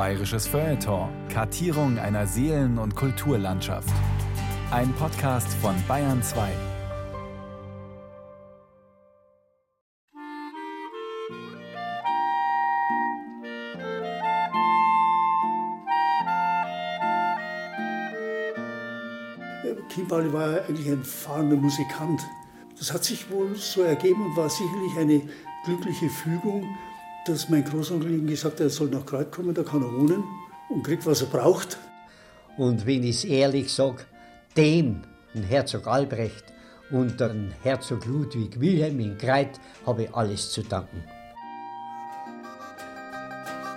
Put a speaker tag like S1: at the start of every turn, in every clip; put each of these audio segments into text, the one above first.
S1: Bayerisches Feuilleton. Kartierung einer Seelen- und Kulturlandschaft. Ein Podcast von Bayern 2.
S2: Kim Pauli war eigentlich ein fahrender Musikant. Das hat sich wohl so ergeben und war sicherlich eine glückliche Fügung, dass mein Großonkel ihm gesagt hat, er soll nach Kreuz kommen, da kann er wohnen und kriegt, was er braucht.
S3: Und wenn ich es ehrlich sage, dem, den Herzog Albrecht und den Herzog Ludwig Wilhelm in Kreit, habe ich alles zu danken.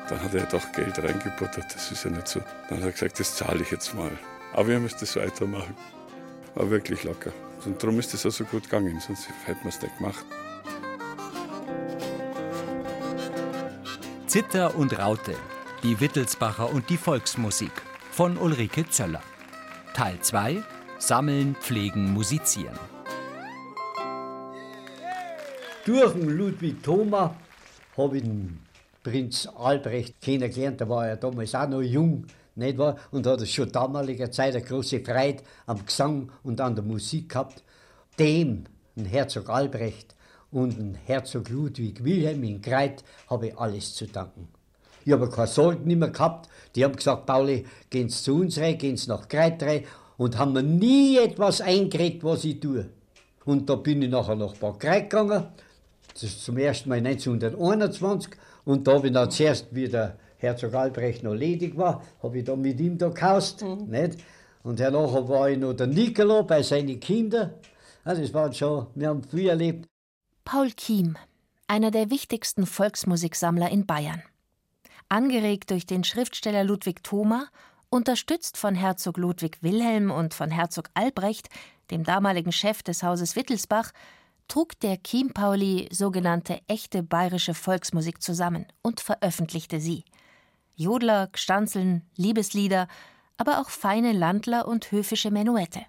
S4: Dann hat er doch Geld reingebuttert, das ist ja nicht so. Dann hat er gesagt, das zahle ich jetzt mal. Aber wir müssen das weitermachen. War wirklich locker. Und darum ist es auch so gut gegangen, sonst hätten wir es nicht gemacht.
S5: Zitter und Raute, die Wittelsbacher und die Volksmusik von Ulrike Zöller. Teil 2 Sammeln, Pflegen, Musizieren.
S3: Durch den Ludwig Thoma habe ich den Prinz Albrecht kennengelernt. Da war er damals auch noch jung, nicht wahr? Und hat schon damaliger Zeit eine große Freude am Gesang und an der Musik gehabt. Dem, den Herzog Albrecht und Herzog Ludwig Wilhelm in Kreit, habe ich alles zu danken. Ich habe keine Sorgen nicht mehr gehabt. Die haben gesagt, Pauli, gehen Sie zu uns rein, gehen Sie nach Kreit rein und haben mir nie etwas eingeredet, was ich tue. Und da bin ich nachher nach Bad Kreit gegangen. Das ist zum ersten Mal 1921. Und da habe ich dann zuerst, wie der Herzog Albrecht noch ledig war, habe ich da mit ihm da gehaust. Nicht? Und nachher war ich noch der Nicolo bei seinen Kindern. Also das war schon, wir haben viel erlebt.
S6: Paul Kiem, einer der wichtigsten Volksmusiksammler in Bayern. Angeregt durch den Schriftsteller Ludwig Thoma, unterstützt von Herzog Ludwig Wilhelm und von Herzog Albrecht, dem damaligen Chef des Hauses Wittelsbach, trug der Chiempauli sogenannte echte bayerische Volksmusik zusammen und veröffentlichte sie. Jodler, Gstanzeln, Liebeslieder, aber auch feine Landler und höfische Menuette.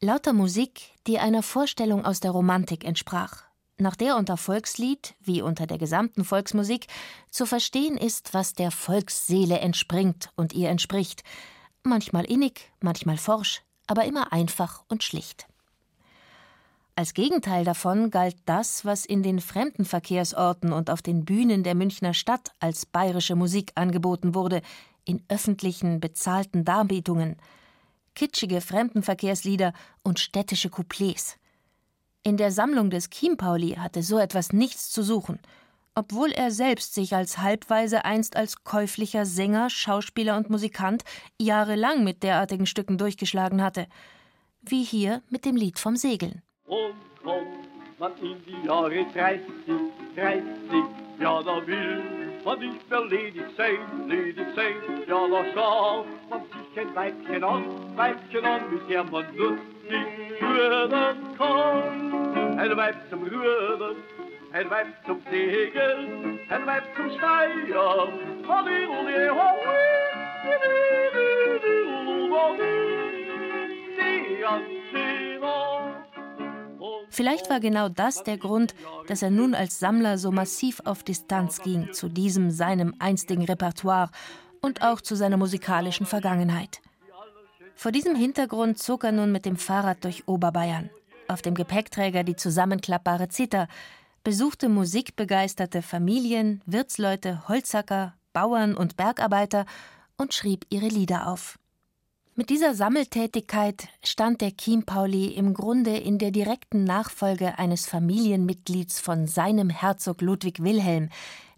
S6: Lauter Musik, die einer Vorstellung aus der Romantik entsprach, nach der unter Volkslied, wie unter der gesamten Volksmusik, zu verstehen ist, was der Volksseele entspringt und ihr entspricht, manchmal innig, manchmal forsch, aber immer einfach und schlicht. Als Gegenteil davon galt das, was in den Fremdenverkehrsorten und auf den Bühnen der Münchner Stadt als bayerische Musik angeboten wurde, in öffentlichen, bezahlten Darbietungen, kitschige Fremdenverkehrslieder und städtische Couplets. In der Sammlung des Chiempauli hatte so etwas nichts zu suchen, obwohl er selbst sich als Halbweise einst als käuflicher Sänger, Schauspieler und Musikant jahrelang mit derartigen Stücken durchgeschlagen hatte, wie hier mit dem Lied vom Segeln.
S7: Und kommt man in die Jahre 30, 30, ja, da will man nicht mehr ledig sein, ledig sein. Ja, da schaut man sich ein Weibchen an, Weibchen an, mit der man lustig rühren kann. Ein Weib zum Rühren, ein Weib zum Segeln, ein Weib zum Steuern. Hallihalli,
S6: Vielleicht war genau das der Grund, dass er nun als Sammler so massiv auf Distanz ging zu diesem seinem einstigen Repertoire und auch zu seiner musikalischen Vergangenheit. Vor diesem Hintergrund zog er nun mit dem Fahrrad durch Oberbayern. Auf dem Gepäckträger die zusammenklappbare Zither, besuchte musikbegeisterte Familien, Wirtsleute, Holzhacker, Bauern und Bergarbeiter und schrieb ihre Lieder auf. Mit dieser Sammeltätigkeit stand der Chiempauli im Grunde in der direkten Nachfolge eines Familienmitglieds von seinem Herzog Ludwig Wilhelm,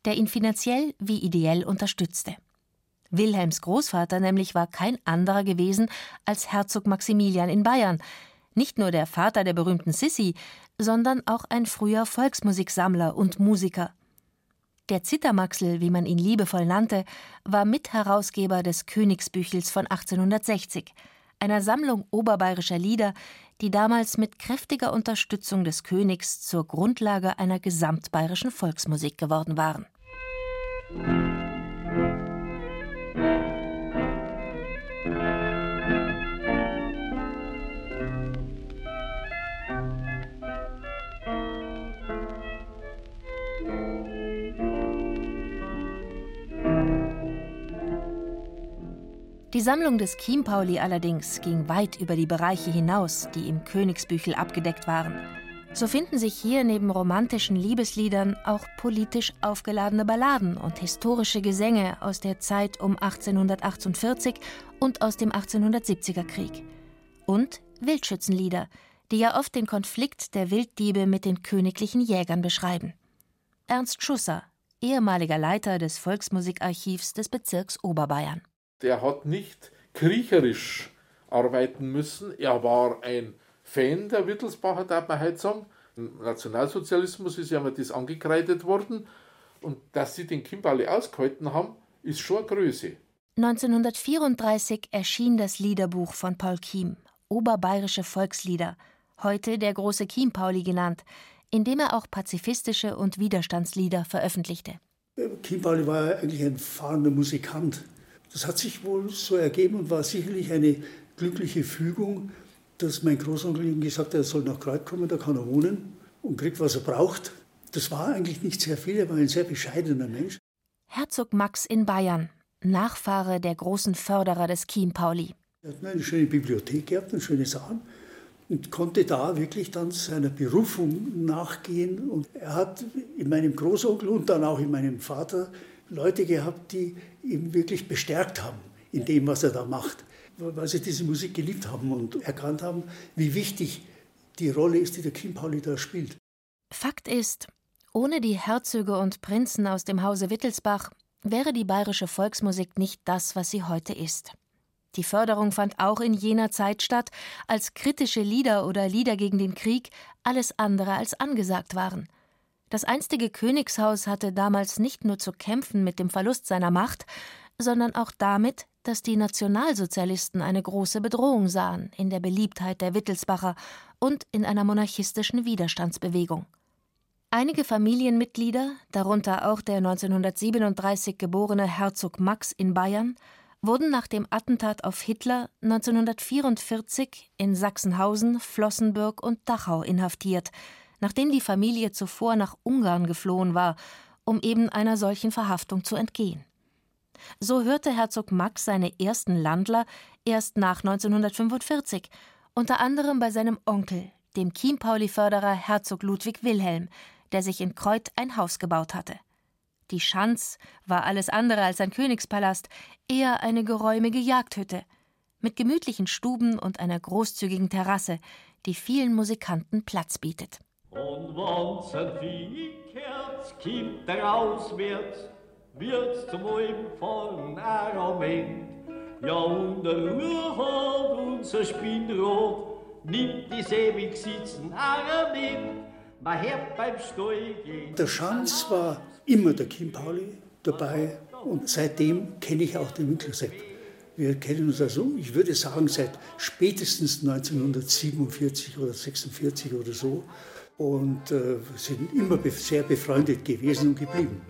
S6: der ihn finanziell wie ideell unterstützte. Wilhelms Großvater nämlich war kein anderer gewesen als Herzog Maximilian in Bayern, nicht nur der Vater der berühmten Sissi, sondern auch ein früher Volksmusiksammler und Musiker. Der Zittermaxel, wie man ihn liebevoll nannte, war Mitherausgeber des Königsbüchels von 1860, einer Sammlung oberbayerischer Lieder, die damals mit kräftiger Unterstützung des Königs zur Grundlage einer gesamtbayerischen Volksmusik geworden waren. Die Sammlung des Chiempauli allerdings ging weit über die Bereiche hinaus, die im Königsbüchel abgedeckt waren. So finden sich hier neben romantischen Liebesliedern auch politisch aufgeladene Balladen und historische Gesänge aus der Zeit um 1848 und aus dem 1870er Krieg. Und Wildschützenlieder, die ja oft den Konflikt der Wilddiebe mit den königlichen Jägern beschreiben. Ernst Schusser, ehemaliger Leiter des Volksmusikarchivs des Bezirks Oberbayern.
S8: Der hat nicht kriecherisch arbeiten müssen. Er war ein Fan der Wittelsbacher, darf man heute sagen. Im Nationalsozialismus ist ja immer das angekreidet worden. Und dass sie den Kimball ausgehalten haben, ist schon eine Größe.
S6: 1934 erschien das Liederbuch von Paul Kiem, Oberbayerische Volkslieder, heute der große Chiempauli genannt, in dem er auch pazifistische und Widerstandslieder veröffentlichte.
S2: Chiempauli war eigentlich ein fahrender Musikant. Das hat sich wohl so ergeben und war sicherlich eine glückliche Fügung, dass mein Großonkel ihm gesagt hat, er soll nach Kreuz kommen, da kann er wohnen und kriegt, was er braucht. Das war eigentlich nicht sehr viel, er war ein sehr bescheidener Mensch.
S6: Herzog Max in Bayern, Nachfahre der großen Förderer des Chiempauli.
S2: Er hat eine schöne Bibliothek gehabt, einen schönen Saal und konnte da wirklich dann seiner Berufung nachgehen. Und er hat in meinem Großonkel und dann auch in meinem Vater Leute gehabt, die ihn wirklich bestärkt haben in dem, was er da macht, weil sie diese Musik geliebt haben und erkannt haben, wie wichtig die Rolle ist, die der Kim Pauli da spielt.
S6: Fakt ist, ohne die Herzöge und Prinzen aus dem Hause Wittelsbach wäre die bayerische Volksmusik nicht das, was sie heute ist. Die Förderung fand auch in jener Zeit statt, als kritische Lieder oder Lieder gegen den Krieg alles andere als angesagt waren. Das einstige Königshaus hatte damals nicht nur zu kämpfen mit dem Verlust seiner Macht, sondern auch damit, dass die Nationalsozialisten eine große Bedrohung sahen in der Beliebtheit der Wittelsbacher und in einer monarchistischen Widerstandsbewegung. Einige Familienmitglieder, darunter auch der 1937 geborene Herzog Max in Bayern, wurden nach dem Attentat auf Hitler 1944 in Sachsenhausen, Flossenbürg und Dachau inhaftiert nachdem die Familie zuvor nach Ungarn geflohen war, um eben einer solchen Verhaftung zu entgehen. So hörte Herzog Max seine ersten Landler erst nach 1945, unter anderem bei seinem Onkel, dem Chiempauli-Förderer Herzog Ludwig Wilhelm, der sich in Kreuth ein Haus gebaut hatte. Die Schanz war alles andere als ein Königspalast, eher eine geräumige Jagdhütte, mit gemütlichen Stuben und einer großzügigen Terrasse, die vielen Musikanten Platz bietet.
S7: Und wenn's ein Vieh kehrt, kommt er auswärts, wird's zum einfachen Argument. Ja, und der Ruhr hat unser Spinnrad, nimmt die ewig sitzen Argument.
S2: Der Schanz war immer der Kim Pauli dabei und seitdem kenne ich auch den Winklersepp. Wir kennen uns also, ich würde sagen, seit spätestens 1947 oder 46 oder so und äh, sind immer sehr befreundet gewesen und geblieben.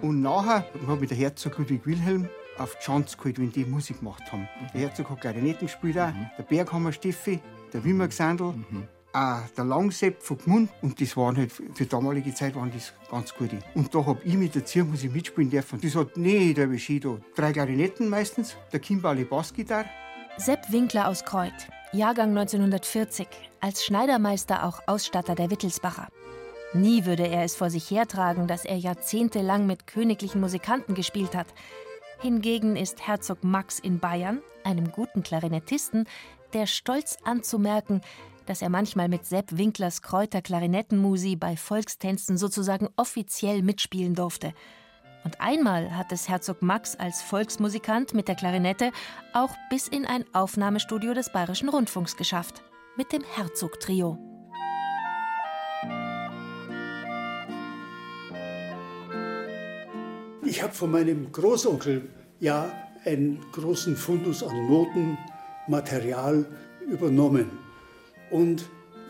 S9: Und nachher habe ich der Herzog Ludwig Wilhelm auf die Chance geholt, wenn die Musik gemacht haben. Der Herzog hat Klarinetten gespielt, auch, mhm. der Berghammer Steffi, der Wimmer Gesandl. Mhm auch der Langsepp von Gmund. Und das waren halt, für damalige Zeit waren das ganz gute. Und da habe ich mit der Ziermusik mitspielen dürfen. Das hat nicht der Beschido. Drei Klarinetten meistens, der Kimbali Bassgitarre.
S6: Sepp Winkler aus Kreuth, Jahrgang 1940, als Schneidermeister auch Ausstatter der Wittelsbacher. Nie würde er es vor sich hertragen, dass er jahrzehntelang mit königlichen Musikanten gespielt hat. Hingegen ist Herzog Max in Bayern, einem guten Klarinettisten, der stolz anzumerken, dass er manchmal mit Sepp Winklers Kräuter Klarinettenmusi bei Volkstänzen sozusagen offiziell mitspielen durfte. Und einmal hat es Herzog Max als Volksmusikant mit der Klarinette auch bis in ein Aufnahmestudio des Bayerischen Rundfunks geschafft. Mit dem Herzog-Trio.
S2: Ich habe von meinem Großonkel ja einen großen Fundus an Notenmaterial übernommen. Und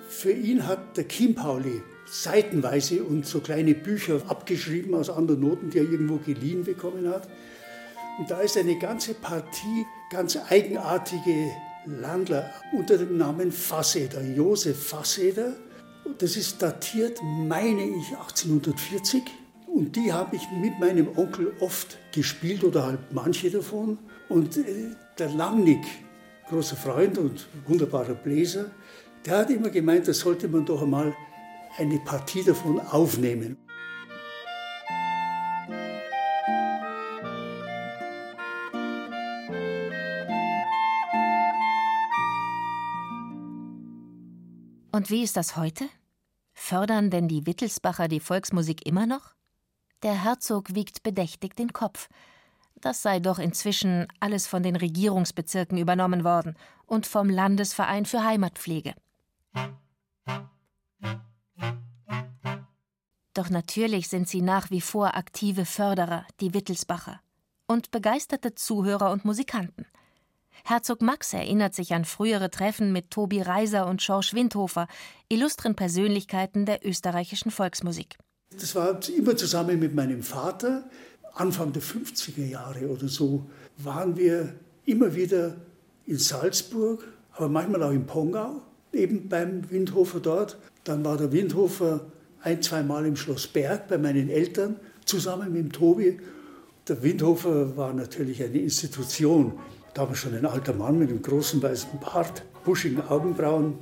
S2: für ihn hat der Kim Pauli seitenweise und so kleine Bücher abgeschrieben aus anderen Noten, die er irgendwo geliehen bekommen hat. Und da ist eine ganze Partie ganz eigenartige Landler unter dem Namen Fasseder, Josef Fasseder. Das ist datiert, meine ich, 1840. Und die habe ich mit meinem Onkel oft gespielt oder halt manche davon. Und äh, der Langnick, großer Freund und wunderbarer Bläser, der hat immer gemeint, da sollte man doch einmal eine Partie davon aufnehmen.
S6: Und wie ist das heute? Fördern denn die Wittelsbacher die Volksmusik immer noch? Der Herzog wiegt bedächtig den Kopf. Das sei doch inzwischen alles von den Regierungsbezirken übernommen worden und vom Landesverein für Heimatpflege. Doch natürlich sind sie nach wie vor aktive Förderer, die Wittelsbacher, und begeisterte Zuhörer und Musikanten. Herzog Max erinnert sich an frühere Treffen mit Tobi Reiser und Schorsch Windhofer, illustren Persönlichkeiten der österreichischen Volksmusik.
S2: Das war immer zusammen mit meinem Vater. Anfang der 50er Jahre oder so waren wir immer wieder in Salzburg, aber manchmal auch in Pongau, eben beim Windhofer dort. Dann war der Windhofer ein, zweimal im Schloss Berg bei meinen Eltern zusammen mit dem Tobi. Der Windhofer war natürlich eine Institution. Da war schon ein alter Mann mit einem großen weißen Bart, buschigen Augenbrauen.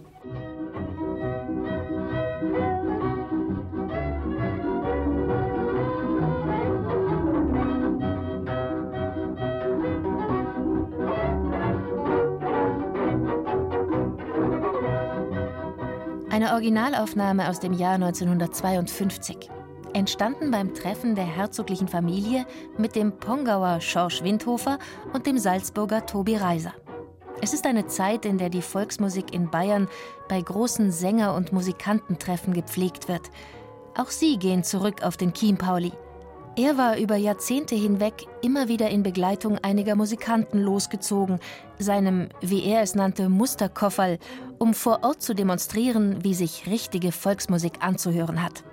S6: Eine Originalaufnahme aus dem Jahr 1952. Entstanden beim Treffen der herzoglichen Familie mit dem Pongauer Schorsch Windhofer und dem Salzburger Tobi Reiser. Es ist eine Zeit, in der die Volksmusik in Bayern bei großen Sänger- und Musikantentreffen gepflegt wird. Auch sie gehen zurück auf den Chiempauli. Er war über Jahrzehnte hinweg immer wieder in Begleitung einiger Musikanten losgezogen, seinem, wie er es nannte, Musterkofferl, um vor Ort zu demonstrieren, wie sich richtige Volksmusik anzuhören hat.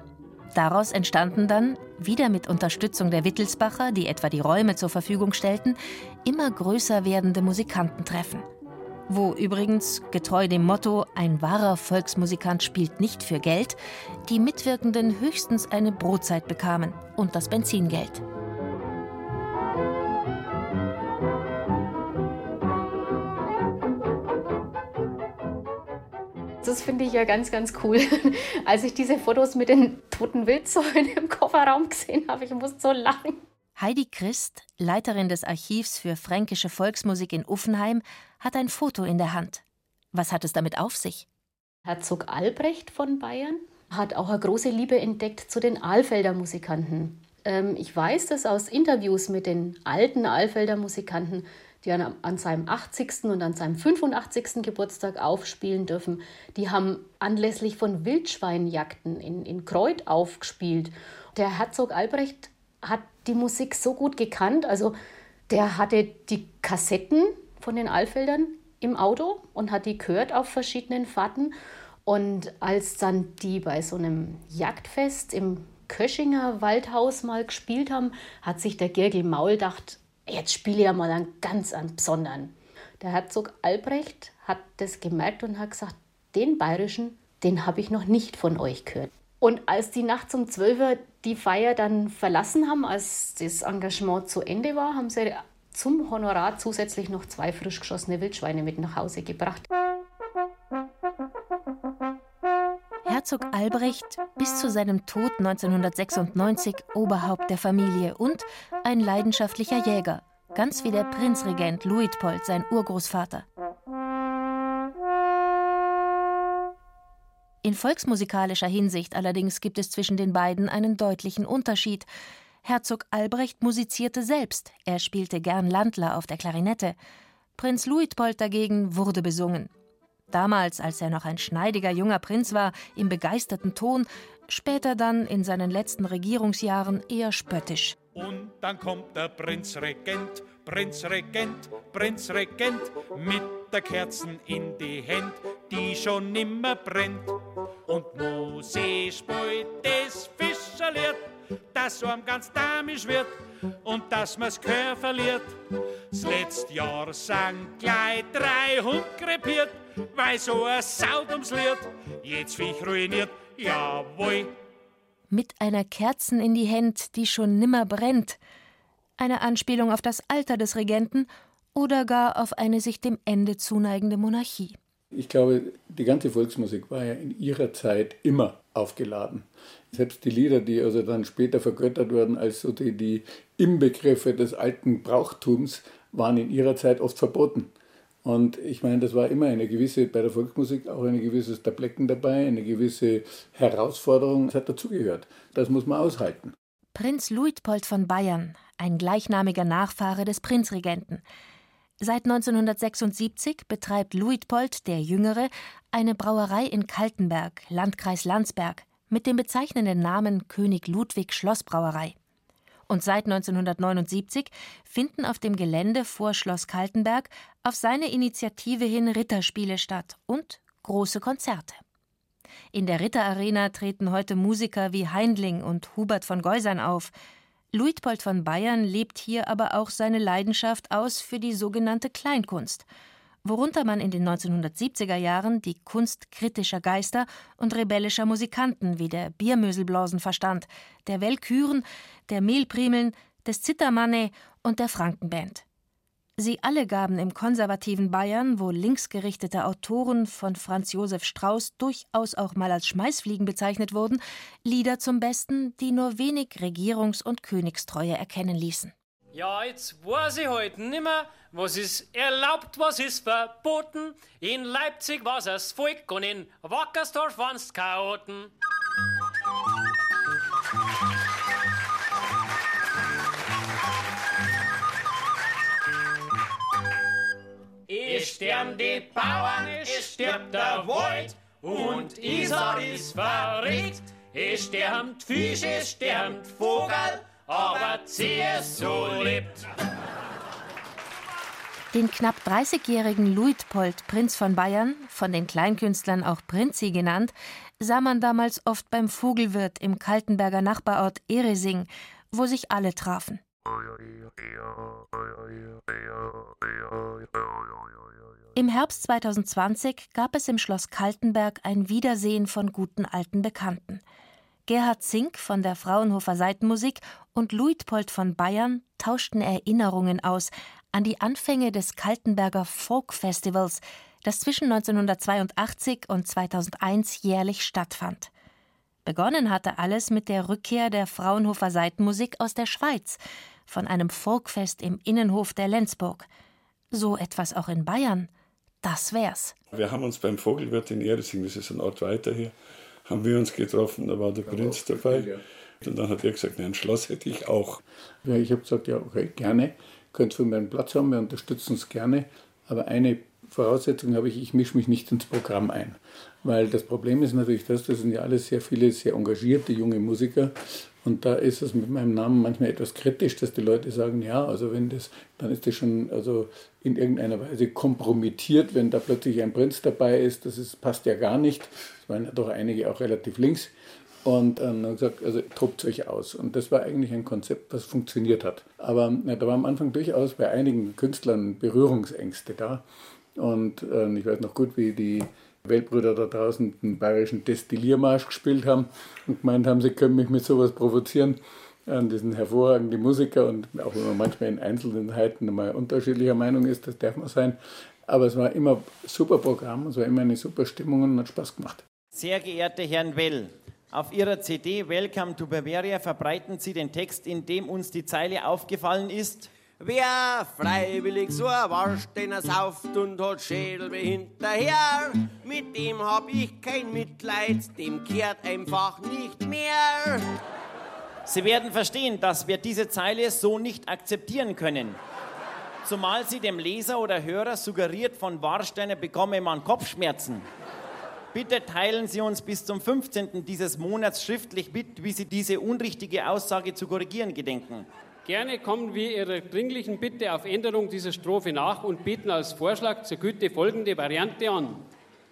S6: Daraus entstanden dann, wieder mit Unterstützung der Wittelsbacher, die etwa die Räume zur Verfügung stellten, immer größer werdende Musikantentreffen wo übrigens, getreu dem Motto Ein wahrer Volksmusikant spielt nicht für Geld, die Mitwirkenden höchstens eine Brotzeit bekamen und das Benzingeld.
S10: Das finde ich ja ganz, ganz cool. Als ich diese Fotos mit den toten Wildsäulen im Kofferraum gesehen habe, ich musste so lachen.
S6: Heidi Christ, Leiterin des Archivs für fränkische Volksmusik in Uffenheim, hat ein Foto in der Hand. Was hat es damit auf sich?
S10: Herzog Albrecht von Bayern hat auch eine große Liebe entdeckt zu den Alfelder Musikanten. Ähm, ich weiß das aus Interviews mit den alten Alfelder Musikanten, die an, an, seinem 80. und an seinem 85. Geburtstag aufspielen dürfen. Die haben anlässlich von Wildschweinjagden in, in Kreuth aufgespielt. Der Herzog Albrecht hat die Musik so gut gekannt. Also der hatte die Kassetten von den Alfeldern im Auto und hat die gehört auf verschiedenen Fahrten. Und als dann die bei so einem Jagdfest im Köschinger Waldhaus mal gespielt haben, hat sich der Girgel Maul gedacht, jetzt spiele ich ja mal einen ganz an besonderen. Der Herzog Albrecht hat das gemerkt und hat gesagt, den bayerischen, den habe ich noch nicht von euch gehört. Und als die Nacht um 12 Uhr die Feier dann verlassen haben, als das Engagement zu Ende war, haben sie zum Honorar zusätzlich noch zwei frisch geschossene Wildschweine mit nach Hause gebracht.
S6: Herzog Albrecht bis zu seinem Tod 1996 Oberhaupt der Familie und ein leidenschaftlicher Jäger, ganz wie der Prinzregent Luitpold, sein Urgroßvater. In volksmusikalischer Hinsicht allerdings gibt es zwischen den beiden einen deutlichen Unterschied. Herzog Albrecht musizierte selbst, er spielte gern Landler auf der Klarinette. Prinz Luitpold dagegen wurde besungen. Damals, als er noch ein schneidiger junger Prinz war, im begeisterten Ton, später dann in seinen letzten Regierungsjahren eher spöttisch.
S11: Und dann kommt der Prinzregent, Prinzregent, Prinzregent mit der Kerzen in die Hand, die schon nimmer brennt. Und Mose spielt das Fisch Marscherliert, dass so am ganz damisch wird und dass man's Gehör verliert. Das letzte Jahr sang gleich drei Hund krepiert, weil so ein Saud ums Lied jetzt mich ruiniert, jawohl.
S6: Mit einer Kerzen in die Händ, die schon nimmer brennt. Eine Anspielung auf das Alter des Regenten oder gar auf eine sich dem Ende zuneigende Monarchie.
S12: Ich glaube, die ganze Volksmusik war ja in ihrer Zeit immer aufgeladen. Selbst die Lieder, die also dann später vergöttert wurden als so die, die Imbegriffe des alten Brauchtums, waren in ihrer Zeit oft verboten. Und ich meine, das war immer eine gewisse, bei der Volksmusik auch ein gewisses Tabletten dabei, eine gewisse Herausforderung. Das hat dazugehört. Das muss man aushalten.
S6: Prinz Luitpold von Bayern, ein gleichnamiger Nachfahre des Prinzregenten. Seit 1976 betreibt Luitpold der Jüngere eine Brauerei in Kaltenberg, Landkreis Landsberg, mit dem bezeichnenden Namen König Ludwig Schlossbrauerei. Und seit 1979 finden auf dem Gelände vor Schloss Kaltenberg auf seine Initiative hin Ritterspiele statt und große Konzerte. In der Ritterarena treten heute Musiker wie Heindling und Hubert von Geusern auf, Luitpold von Bayern lebt hier aber auch seine Leidenschaft aus für die sogenannte Kleinkunst, worunter man in den 1970er Jahren die Kunst kritischer Geister und rebellischer Musikanten wie der Biermöselblasen verstand, der Wellküren, der Mehlprimeln, des Zittermanne und der Frankenband. Sie alle gaben im konservativen Bayern, wo linksgerichtete Autoren von Franz Josef Strauß durchaus auch mal als Schmeißfliegen bezeichnet wurden, Lieder zum Besten, die nur wenig Regierungs- und Königstreue erkennen ließen.
S13: Ja, jetzt weiß ich halt nimmer, was ist erlaubt, was ist verboten. In Leipzig war's das Volk und in Wackersdorf waren's Chaoten. Es sterben die Bauern, es stirbt der Wald und Isar ist verregt. Es sterben Fisch, es sterben Vogel, aber CSU lebt.
S6: Den knapp 30-jährigen Luitpold, Prinz von Bayern, von den Kleinkünstlern auch Prinzi genannt, sah man damals oft beim Vogelwirt im Kaltenberger Nachbarort Eresing, wo sich alle trafen. Im Herbst 2020 gab es im Schloss Kaltenberg ein Wiedersehen von guten alten Bekannten. Gerhard Zink von der Fraunhofer Seitenmusik und Luitpold von Bayern tauschten Erinnerungen aus an die Anfänge des Kaltenberger Folk Festivals, das zwischen 1982 und 2001 jährlich stattfand. Begonnen hatte alles mit der Rückkehr der Fraunhofer Seitenmusik aus der Schweiz, von einem Folkfest im Innenhof der Lenzburg. So etwas auch in Bayern, das wär's.
S4: Wir haben uns beim Vogelwirt in Eresing, das ist ein Ort weiter hier, haben wir uns getroffen, da war der Prinz dabei. Und dann hat er gesagt, ein Schloss hätte ich auch.
S12: Ja, ich habe gesagt, ja, okay, gerne, könnt für meinen Platz haben, wir unterstützen es gerne. Aber eine Voraussetzung habe ich, ich mische mich nicht ins Programm ein. Weil das Problem ist natürlich das, das sind ja alles sehr viele sehr engagierte junge Musiker. Und da ist es mit meinem Namen manchmal etwas kritisch, dass die Leute sagen, ja, also wenn das, dann ist das schon also in irgendeiner Weise kompromittiert, wenn da plötzlich ein Prinz dabei ist, das ist, passt ja gar nicht. Es waren ja doch einige auch relativ links. Und ähm, dann gesagt, also tobt euch aus. Und das war eigentlich ein Konzept, das funktioniert hat. Aber ja, da war am Anfang durchaus bei einigen Künstlern Berührungsängste da. Und äh, ich weiß noch gut, wie die Weltbrüder da draußen den bayerischen Destilliermarsch gespielt haben und gemeint haben, sie können mich mit sowas provozieren. An diesen hervorragenden Musiker und auch wenn man manchmal in Einzelheiten mal unterschiedlicher Meinung ist, das darf man sein. Aber es war immer super Programm, es war immer eine super Stimmung und hat Spaß gemacht.
S14: Sehr geehrte Herren Well, auf Ihrer CD Welcome to Bavaria verbreiten Sie den Text, in dem uns die Zeile aufgefallen ist.
S15: Wer freiwillig so erwarscht, den er sauft und hat Schädel hinterher, mit dem hab ich kein Mitleid, dem kehrt einfach nicht mehr.
S14: Sie werden verstehen, dass wir diese Zeile so nicht akzeptieren können. Zumal sie dem Leser oder Hörer suggeriert, von Warsteiner bekomme man Kopfschmerzen. Bitte teilen Sie uns bis zum 15. dieses Monats schriftlich mit, wie Sie diese unrichtige Aussage zu korrigieren gedenken.
S13: Gerne kommen wir Ihrer dringlichen Bitte auf Änderung dieser Strophe nach und bieten als Vorschlag zur Güte folgende Variante an.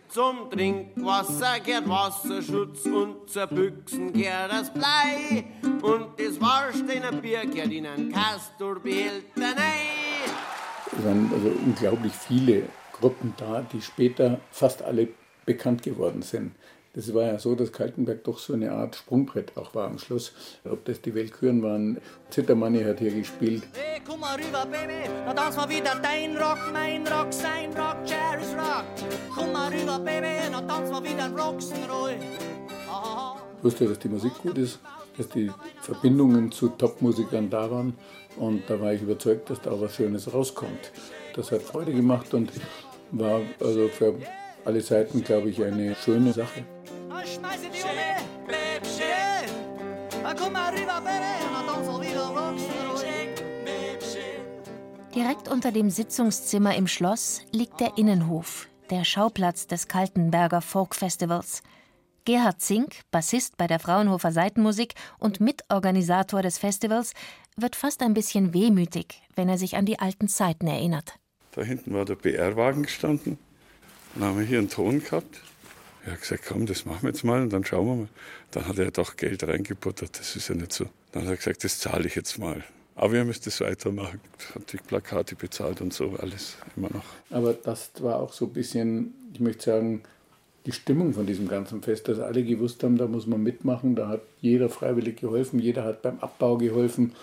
S15: Zum Trinkwasser gehört Wasserschutz und zur Büchsen gehört das Blei. Und das Warsteiner Bier gehört in einen Kasturbehälter rein.
S12: Es waren also unglaublich viele Gruppen da, die später fast alle bekannt geworden sind. Das war ja so, dass Kaltenberg doch so eine Art Sprungbrett auch war am Schluss. Ob das die Weltküren waren, Zittermanni hat hier gespielt.
S16: Hey, komm mal rüber, Baby, na tanzen wir wieder dein Rock, mein Rock, sein Rock, Jerry's Rock. Komm mal rüber, Baby, na tanzen wir wieder Rock'n'Roll.
S12: Ich wusste, dass die Musik gut ist, dass die Verbindungen zu Top-Musikern da waren und da war ich überzeugt, dass da auch was Schönes rauskommt. Das hat Freude gemacht und war also für alle Seiten, glaube ich, eine schöne Sache.
S16: Schmeiße die um, Bäbchen. Komm mal rüber, Baby, na tanzen wir wieder Rock'n'Roll.
S6: Direkt unter dem Sitzungszimmer im Schloss liegt der Innenhof, der Schauplatz des Kaltenberger Folk Festivals. Gerhard Zink, Bassist bei der Fraunhofer Seitenmusik und Mitorganisator des Festivals, wird fast ein bisschen wehmütig, wenn er sich an die alten Zeiten erinnert.
S4: Da hinten war der BR-Wagen gestanden. Dann haben wir hier einen Ton gehabt. Er hat gesagt, komm, das machen wir jetzt mal und dann schauen wir mal. Dann hat er doch Geld reingebuttert, das ist ja nicht so. Dann hat er gesagt, das zahle ich jetzt mal. Aber ihr müsst es weitermachen. Hat die Plakate bezahlt und so, alles immer noch.
S12: Aber das war auch so ein bisschen, ich möchte sagen, die Stimmung von diesem ganzen Fest, dass alle gewusst haben, da muss man mitmachen, da hat jeder freiwillig geholfen, jeder hat beim Abbau geholfen.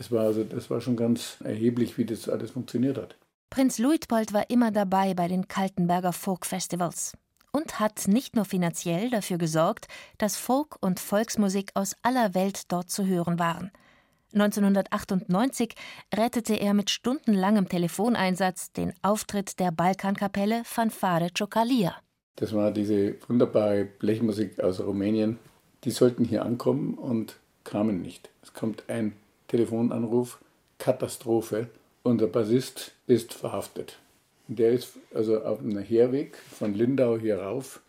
S12: Es war also, das war schon ganz erheblich, wie das alles funktioniert hat.
S6: Prinz Luitpold war immer dabei bei den Kaltenberger Folk Festivals und hat nicht nur finanziell dafür gesorgt, dass Folk- und Volksmusik aus aller Welt dort zu hören waren. 1998 rettete er mit stundenlangem Telefoneinsatz den Auftritt der Balkankapelle Fanfare Ciocalia.
S12: Das war diese wunderbare Blechmusik aus Rumänien. Die sollten hier ankommen und kamen nicht. Es kommt ein Telefonanruf, Katastrophe. Unser Bassist ist verhaftet. Der ist also auf einem Herweg von Lindau hier rauf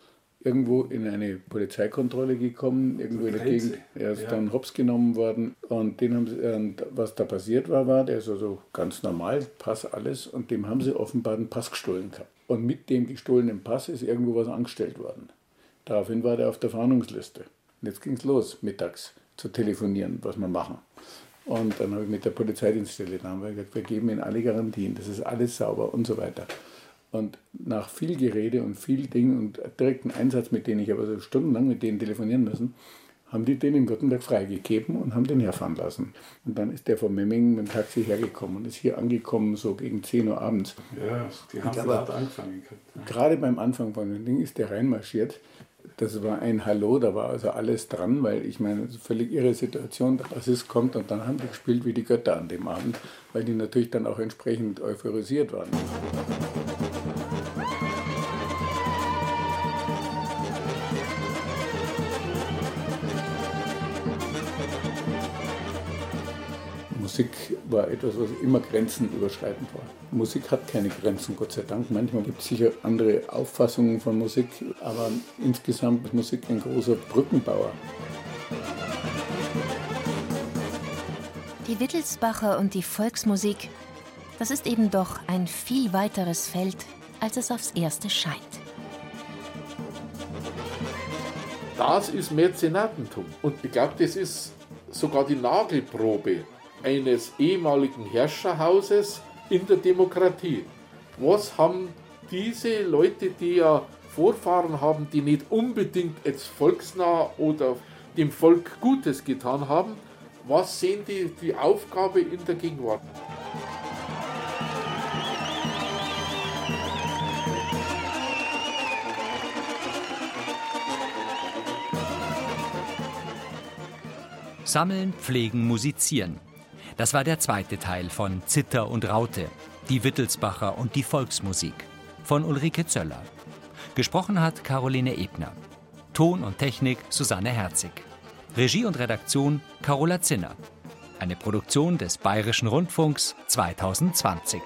S12: irgendwo in eine Polizeikontrolle gekommen, irgendwo in der Gegend. Er ist ja. dann hops genommen worden und den haben sie, und was da passiert war, war, der ist also ganz normal, Pass alles und dem haben sie offenbar den Pass gestohlen gehabt. Und mit dem gestohlenen Pass ist irgendwo was angestellt worden. Daraufhin war der auf der Fahndungsliste. Und jetzt ging es los, mittags zu telefonieren, was wir machen. Und dann habe ich mit der Polizeidienststelle, wir gesagt, wir geben Ihnen alle Garantien, das ist alles sauber und so weiter. Und nach viel Gerede und viel Ding und direkten Einsatz, mit denen ich aber so stundenlang mit denen telefonieren müssen, haben die den in Württemberg freigegeben und haben den herfahren lassen. Und dann ist der von Memmingen mit dem Taxi hergekommen und ist hier angekommen, so gegen 10 Uhr abends.
S4: Ja, die haben gerade angefangen.
S12: Ja. Gerade beim Anfang von dem Ding ist der reinmarschiert. Das war ein Hallo, da war also alles dran, weil ich meine, völlig irre Situation, der Bassist kommt und dann haben die gespielt wie die Götter an dem Abend, weil die natürlich dann auch entsprechend euphorisiert waren. Musik war etwas, was immer grenzenüberschreitend war. Musik hat keine Grenzen, Gott sei Dank. Manchmal gibt es sicher andere Auffassungen von Musik, aber insgesamt ist Musik ein großer Brückenbauer.
S6: Die Wittelsbacher und die Volksmusik, das ist eben doch ein viel weiteres Feld, als es aufs erste scheint.
S8: Das ist Mäzenatentum. Und ich glaube, das ist sogar die Nagelprobe eines ehemaligen Herrscherhauses in der Demokratie. Was haben diese Leute, die ja Vorfahren haben, die nicht unbedingt jetzt volksnah oder dem Volk Gutes getan haben, was sehen die die Aufgabe in der Gegenwart?
S5: Sammeln, pflegen, musizieren. Das war der zweite Teil von Zitter und Raute, die Wittelsbacher und die Volksmusik von Ulrike Zöller. Gesprochen hat Caroline Ebner. Ton und Technik Susanne Herzig. Regie und Redaktion Carola Zinner. Eine Produktion des Bayerischen Rundfunks 2020.